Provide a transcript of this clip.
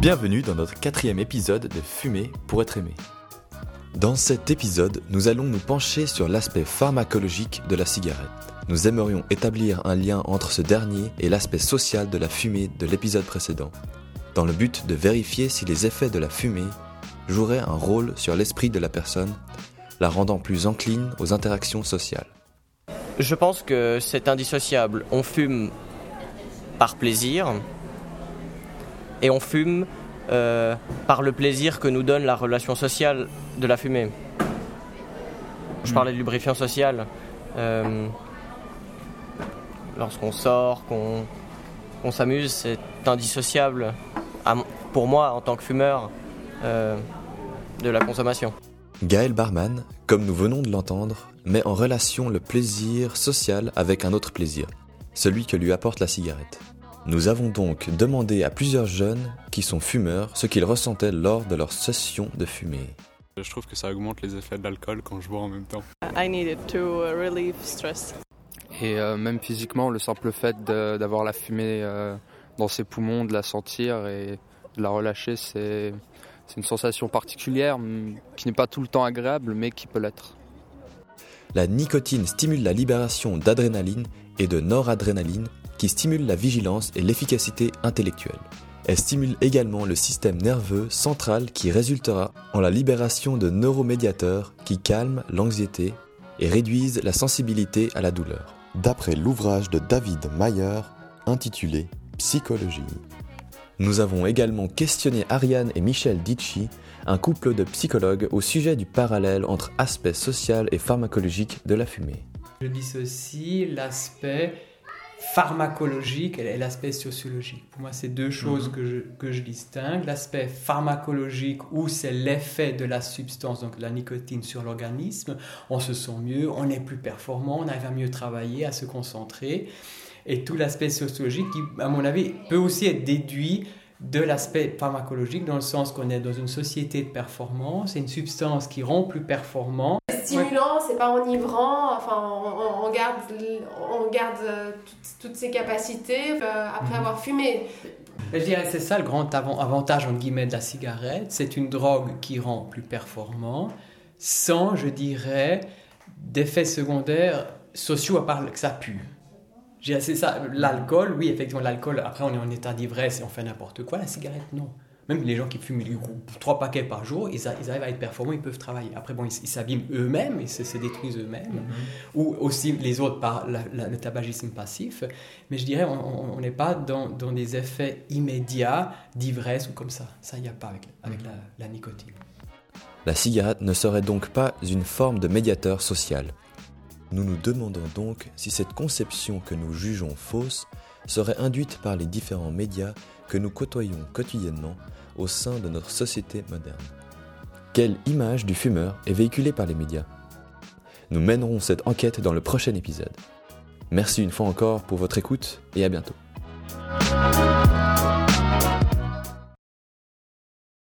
Bienvenue dans notre quatrième épisode de Fumer pour être aimé. Dans cet épisode, nous allons nous pencher sur l'aspect pharmacologique de la cigarette. Nous aimerions établir un lien entre ce dernier et l'aspect social de la fumée de l'épisode précédent, dans le but de vérifier si les effets de la fumée joueraient un rôle sur l'esprit de la personne, la rendant plus encline aux interactions sociales. Je pense que c'est indissociable. On fume par plaisir et on fume euh, par le plaisir que nous donne la relation sociale de la fumée. Je parlais de lubrifiant social. Euh, Lorsqu'on sort, qu'on s'amuse, c'est indissociable, à pour moi en tant que fumeur, euh, de la consommation. Gaël Barman, comme nous venons de l'entendre, met en relation le plaisir social avec un autre plaisir, celui que lui apporte la cigarette. Nous avons donc demandé à plusieurs jeunes qui sont fumeurs ce qu'ils ressentaient lors de leur session de fumée. Je trouve que ça augmente les effets de l'alcool quand je bois en même temps. I need it to uh, relieve stress. Et euh, même physiquement, le simple fait d'avoir la fumée euh, dans ses poumons, de la sentir et de la relâcher, c'est c'est une sensation particulière mm, qui n'est pas tout le temps agréable, mais qui peut l'être. La nicotine stimule la libération d'adrénaline et de noradrénaline qui stimulent la vigilance et l'efficacité intellectuelle. Elle stimule également le système nerveux central qui résultera en la libération de neuromédiateurs qui calment l'anxiété et réduisent la sensibilité à la douleur. D'après l'ouvrage de David Mayer intitulé Psychologie. Nous avons également questionné Ariane et Michel Ditchy, un couple de psychologues au sujet du parallèle entre aspect social et pharmacologique de la fumée. Je dissocie l'aspect pharmacologique et l'aspect sociologique. Pour moi, c'est deux choses que, je, que je distingue. L'aspect pharmacologique, où c'est l'effet de la substance, donc la nicotine, sur l'organisme. On se sent mieux, on est plus performant, on arrive à mieux travailler, à se concentrer. Et tout l'aspect sociologique, qui, à mon avis, peut aussi être déduit de l'aspect pharmacologique, dans le sens qu'on est dans une société de performance, c'est une substance qui rend plus performant. stimulant, c'est pas enivrant, enfin on, garde, on garde euh, toutes, toutes ses capacités euh, après avoir fumé. Je dirais que c'est ça le grand avant- avantage entre guillemets de la cigarette. C'est une drogue qui rend plus performant, sans, je dirais, d'effets secondaires sociaux à part que ça pue. C'est ça, l'alcool, oui, effectivement, l'alcool, après on est en état d'ivresse et on fait n'importe quoi. La cigarette, non. Même les gens qui fument trois paquets par jour, ils, a- ils arrivent à être performants, ils peuvent travailler. Après, bon, ils s'abîment eux-mêmes, ils se, se détruisent eux-mêmes, ou aussi les autres par la- la- le tabagisme passif. Mais je dirais, on on n'est pas dans, dans des effets immédiats d'ivresse ou comme ça. Ça, il n'y a pas avec, avec la, la nicotine. La cigarette ne serait donc pas une forme de médiateur social. Nous nous demandons donc si cette conception que nous jugeons fausse serait induite par les différents médias que nous côtoyons quotidiennement au sein de notre société moderne. Quelle image du fumeur est véhiculée par les médias? Nous mènerons cette enquête dans le prochain épisode. Merci une fois encore pour votre écoute et à bientôt.